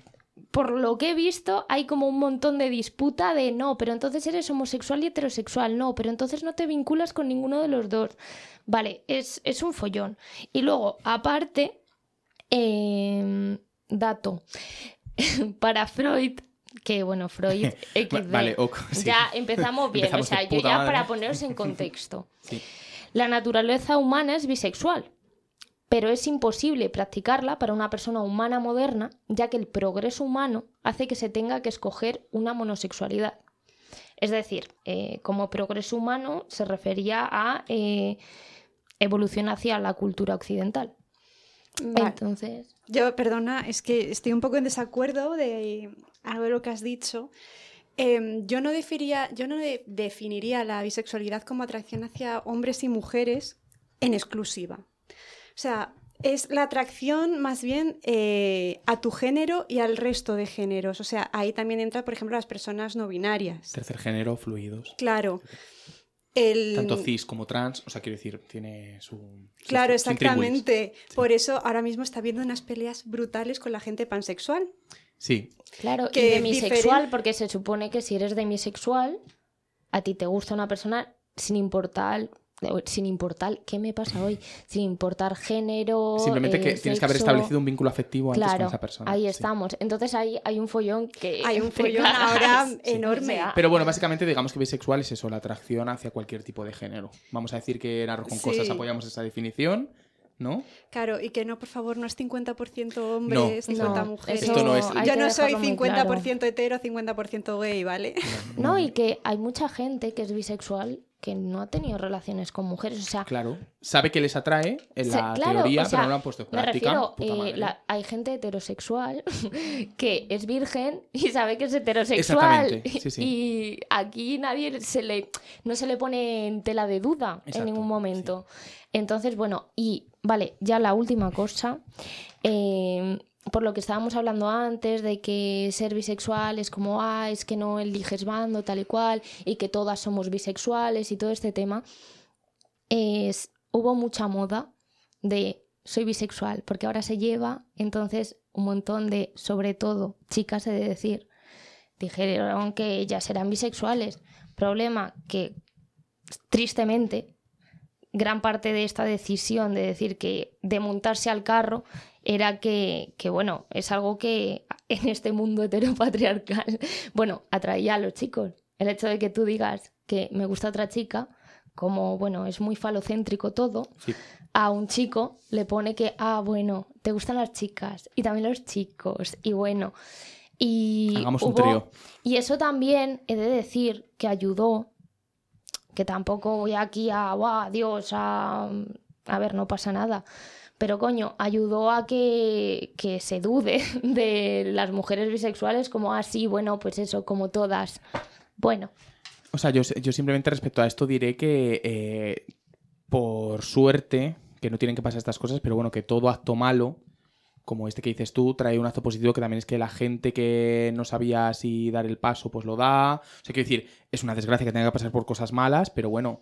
por lo que he visto, hay como un montón de disputa de no, pero entonces eres homosexual y heterosexual, no, pero entonces no te vinculas con ninguno de los dos. Vale, es, es un follón. Y luego, aparte, em, dato, para Freud, que bueno, Freud XD, Vale, ok, sí. ya empezamos bien, Empezamos o sea, yo ya madre. para poneros en contexto. Sí. La naturaleza humana es bisexual, pero es imposible practicarla para una persona humana moderna, ya que el progreso humano hace que se tenga que escoger una monosexualidad. Es decir, eh, como progreso humano se refería a eh, evolución hacia la cultura occidental. Vale. Entonces, Yo, perdona, es que estoy un poco en desacuerdo de algo de lo que has dicho. Em, yo no, definiría, yo no de- definiría la bisexualidad como atracción hacia hombres y mujeres en exclusiva. O sea, es la atracción más bien eh, a tu género y al resto de géneros. O sea, ahí también entra, por ejemplo, las personas no binarias. Tercer género, fluidos. Claro. El... Tanto cis como trans, o sea, quiero decir, tiene su. Claro, su exactamente. Por eso ahora mismo está habiendo unas peleas brutales con la gente pansexual. Sí, claro, y Que demisexual, diferen- porque se supone que si eres demisexual, a ti te gusta una persona sin importar, sin importar, ¿qué me pasa hoy? Sin importar género. simplemente que eh, tienes que haber establecido un vínculo afectivo antes Claro, con esa persona. ahí sí. estamos. Entonces hay, hay un follón que. Hay un follón ahora Sí. enorme. Pero bueno, básicamente digamos que bisexual es eso, la atracción hacia cualquier tipo de género. Vamos a decir que en Arroz con Sí. Cosas apoyamos esa definición, ¿no? Claro, y que no, por favor, no es 50% hombres, No. 50 No, mujeres. Esto no es- hay Yo no soy dejarlo muy 50% claro. hetero, 50% gay, ¿vale? No, y que hay mucha gente que es bisexual que no ha tenido relaciones con mujeres. O sea, Claro. Sabe que les atrae en Se- la claro, teoría, o sea, pero no lo han puesto en Me práctica. refiero, eh, la- hay gente heterosexual que es virgen y sabe que es heterosexual. Exactamente, sí, sí. Y aquí nadie se le, no se le pone en tela de duda en ningún momento. Entonces, bueno, y vale, ya la última cosa. eh, por lo que estábamos hablando antes de que ser bisexual es como, ah, es que no eliges bando, tal y cual, y que todas somos bisexuales y todo este tema, es, hubo mucha moda de soy bisexual, porque ahora se lleva, entonces un montón de, sobre todo, chicas, he de decir, dijeron que ellas eran bisexuales. Problema que, tristemente, gran parte de esta decisión de decir que de montarse al carro era que, que, bueno, es algo que en este mundo heteropatriarcal, bueno, atraía a los chicos. El hecho de que tú digas que me gusta otra chica, como, bueno, es muy falocéntrico todo, Sí. a un chico le pone que, ah, bueno, te gustan las chicas y también los chicos, y bueno. Y Hagamos un trío. Y eso también he de decir que ayudó, que tampoco voy aquí a, ¡guau, Dios! A, a ver, no pasa nada. Pero coño, ayudó a que, que se dude de las mujeres bisexuales como así, bueno, pues eso, como todas. Bueno, O sea, yo, yo simplemente respecto a esto diré que eh, por suerte, que no tienen que pasar estas cosas, pero bueno, que todo acto malo, como este que dices tú, trae un acto positivo que también es que la gente que no sabía si dar el paso, pues lo da. O sea, quiero decir, es una desgracia que tenga que pasar por cosas malas, pero bueno,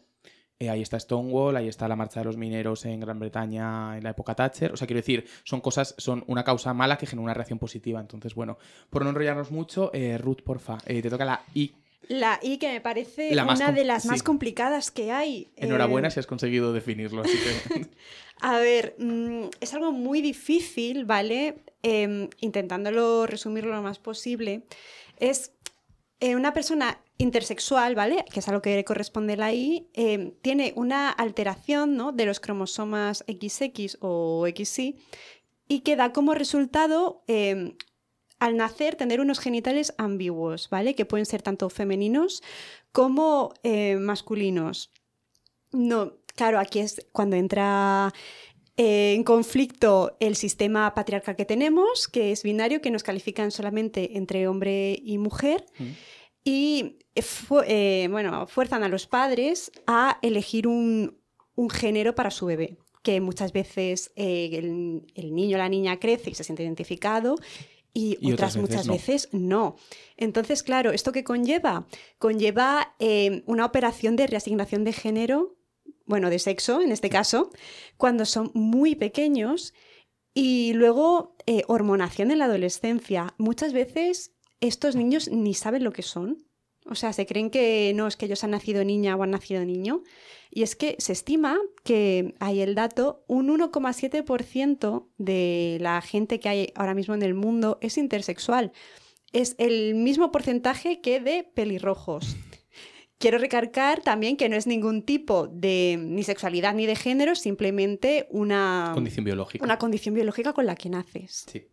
eh, ahí está Stonewall, ahí está la marcha de los mineros en Gran Bretaña en la época Thatcher. O sea, quiero decir, son cosas, son una causa mala que genera una reacción positiva. Entonces, bueno, por no enrollarnos mucho, eh, Ruth, porfa, eh, te toca la I. La I que me parece La una de las sí. más complicadas que hay. Enhorabuena si has conseguido definirlo. Así que... A ver, mm, es algo muy difícil, ¿vale? Em, intentándolo resumirlo lo más posible. Es una persona intersexual, ¿vale? Que es a lo que corresponde la I, em, tiene una alteración ¿no? de los cromosomas XX o XY y que da como resultado, em, al nacer, tener unos genitales ambiguos, ¿vale? Que pueden ser tanto femeninos como eh, masculinos. No, claro, aquí es cuando entra eh, en conflicto el sistema patriarcal que tenemos, que es binario, que nos califican solamente entre hombre y mujer, y eh, bueno, fuerzan a los padres a elegir un, un género para su bebé, que muchas veces eh, el, el niño o la niña crece y se siente identificado. Y, Y otras, otras veces muchas no. veces no. Entonces, claro, ¿esto qué conlleva? Conlleva eh, una operación de reasignación de género, bueno, de sexo en este caso, cuando son muy pequeños y luego hormonación en la adolescencia. Muchas veces estos niños ni saben lo que son. O sea, se creen que no es que ellos han nacido niña o han nacido niño. Y es que se estima que hay el dato, un 1,7% de la gente que hay ahora mismo en el mundo es intersexual. Es el mismo porcentaje que de pelirrojos. Quiero recalcar también que no es ningún tipo de ni sexualidad ni de género, simplemente una Condición biológica. una condición biológica con la que naces. Sí.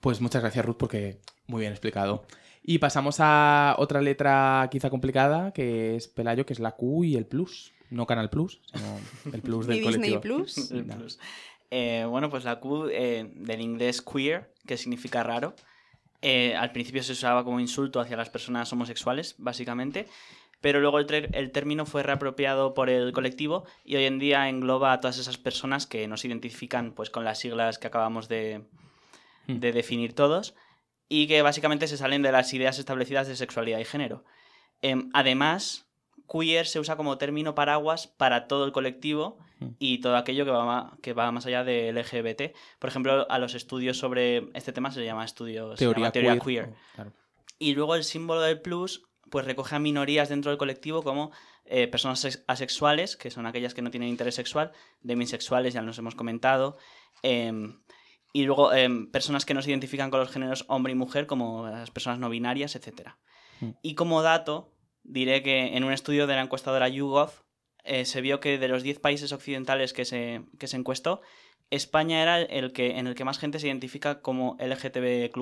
Pues muchas gracias, Ruth, porque muy bien explicado. Y pasamos a otra letra quizá complicada, que es Pelayo, que es la Q y el Plus. No Canal Plus, sino el Plus del Ni Disney colectivo. Plus. El plus. Eh, bueno, pues la Q eh, del inglés queer, que significa raro. Eh, al principio se usaba como insulto hacia las personas homosexuales, básicamente. Pero luego el, el término fue reapropiado por el colectivo y hoy en día engloba a todas esas personas que nos identifican pues, con las siglas que acabamos de, Hmm. de definir todos y que básicamente se salen de las ideas establecidas de sexualidad y género. Em, además, queer se usa como término paraguas para todo el colectivo Mm. y todo aquello que va, que va más allá del LGBT. Por ejemplo, a los estudios sobre este tema se le llama estudios Teoría, llama teoría queer. queer. Claro. Y luego el símbolo del plus pues recoge a minorías dentro del colectivo como eh, personas sex- asexuales, que son aquellas que no tienen interés sexual, demisexuales, ya nos hemos comentado, em, y luego em, personas que no se identifican con los géneros hombre y mujer, como las personas no binarias, etc. Mm. Y como dato, diré que en un estudio de la encuestadora YouGov eh, se vio que de los 10 países occidentales que se, que se encuestó, España era el que, en el que más gente se identifica como LGTBQ+,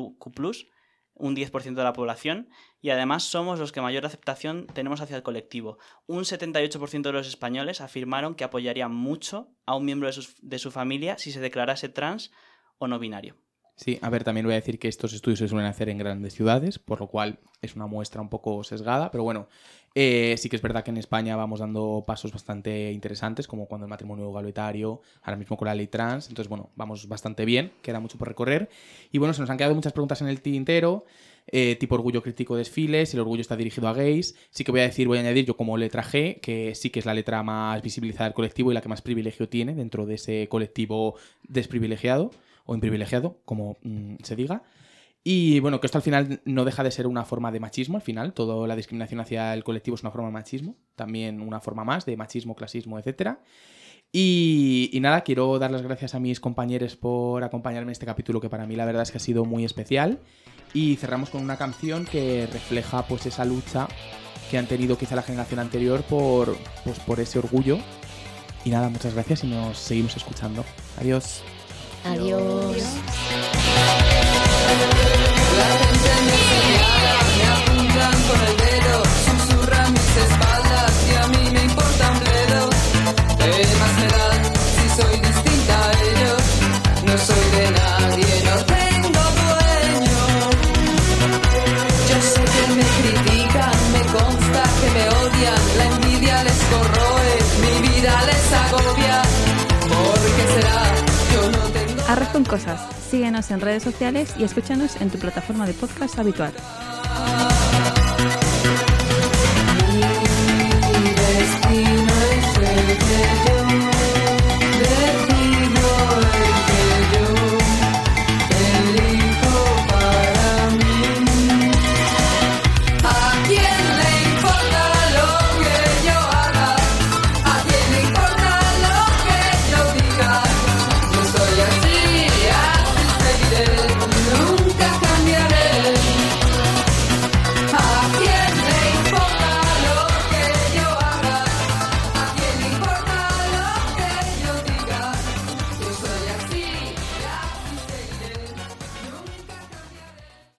un 10% de la población, y además somos los que mayor aceptación tenemos hacia el colectivo. Un 78% de los españoles afirmaron que apoyarían mucho a un miembro de, sus- de su familia si se declarase trans o no binario. Sí, a ver, también voy a decir que estos estudios se suelen hacer en grandes ciudades, por lo cual es una muestra un poco sesgada, pero bueno, eh, sí que es verdad que en España vamos dando pasos bastante interesantes, como cuando el matrimonio igualitario, ahora mismo con la ley trans, entonces bueno, vamos bastante bien, queda mucho por recorrer. Y bueno, se nos han quedado muchas preguntas en el tintero, eh, tipo orgullo crítico desfiles, el orgullo está dirigido a gays. Sí que voy a decir, voy a añadir yo como letra G, que sí que es la letra más visibilizada del colectivo y la que más privilegio tiene dentro de ese colectivo desprivilegiado o imprivilegiado, como mm, se diga. Y bueno, que esto al final no deja de ser una forma de machismo, al final, toda la discriminación hacia el colectivo es una forma de machismo, también una forma más de machismo, clasismo, etcétera. Y, y nada, quiero dar las gracias a mis compañeros por acompañarme en este capítulo que para mí la verdad es que ha sido muy especial. Y cerramos con una canción que refleja pues esa lucha que han tenido quizá la generación anterior por, pues, por ese orgullo. Y nada, muchas gracias y nos seguimos escuchando. Adiós. Adiós. Arroz Cosas. Síguenos en redes sociales y escúchanos en tu plataforma de podcast habitual.